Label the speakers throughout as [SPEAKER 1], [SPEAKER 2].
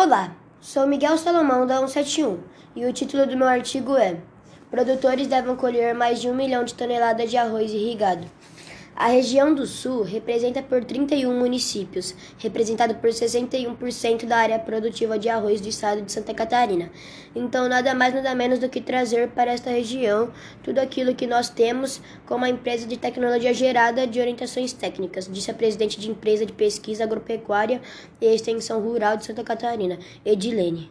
[SPEAKER 1] Olá, sou Miguel Salomão da 171 e o título do meu artigo é Produtores devem colher mais de um milhão de toneladas de arroz irrigado. A região do Sul representa por 31 municípios, representado por 61% da área produtiva de arroz do estado de Santa Catarina. Então, nada mais nada menos do que trazer para esta região tudo aquilo que nós temos como a empresa de tecnologia gerada de orientações técnicas, disse a presidente de empresa de pesquisa agropecuária e extensão rural de Santa Catarina, Edilene.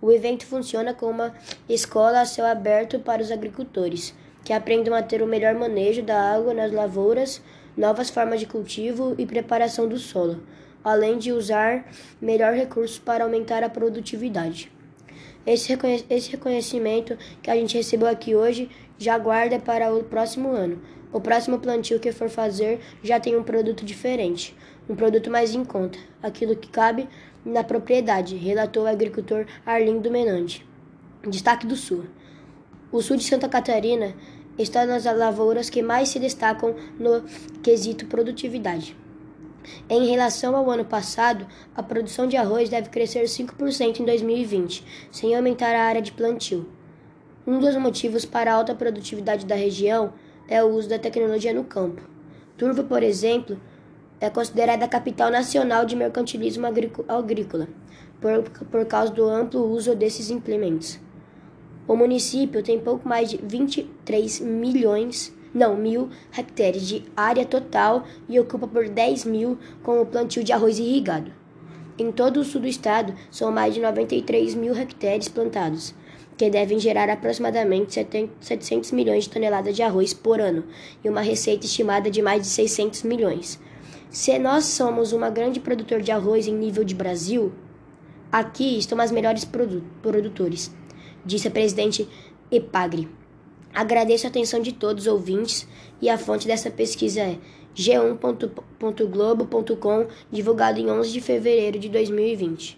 [SPEAKER 1] O evento funciona como uma escola a céu aberto para os agricultores que aprendam a ter o melhor manejo da água nas lavouras, novas formas de cultivo e preparação do solo, além de usar melhor recursos para aumentar a produtividade. Esse, reconhe esse reconhecimento que a gente recebeu aqui hoje já guarda para o próximo ano. O próximo plantio que for fazer já tem um produto diferente, um produto mais em conta, aquilo que cabe na propriedade, relatou o agricultor Arlindo Menante. Destaque do Sul. O sul de Santa Catarina está nas lavouras que mais se destacam no quesito produtividade. Em relação ao ano passado, a produção de arroz deve crescer 5% em 2020, sem aumentar a área de plantio. Um dos motivos para a alta produtividade da região é o uso da tecnologia no campo. Turvo, por exemplo, é considerada a capital nacional de mercantilismo agrícola, por, por causa do amplo uso desses implementos. O município tem pouco mais de 23 milhões, não, mil hectares de área total e ocupa por 10 mil com o plantio de arroz irrigado. Em todo o sul do estado, são mais de 93 mil hectares plantados, que devem gerar aproximadamente 700 milhões de toneladas de arroz por ano e uma receita estimada de mais de 600 milhões. Se nós somos uma grande produtor de arroz em nível de Brasil, aqui estão os melhores produ produtores disse a presidente Epagre. Agradeço a atenção de todos os ouvintes e a fonte dessa pesquisa é g1.globo.com, divulgado em 11 de fevereiro de 2020.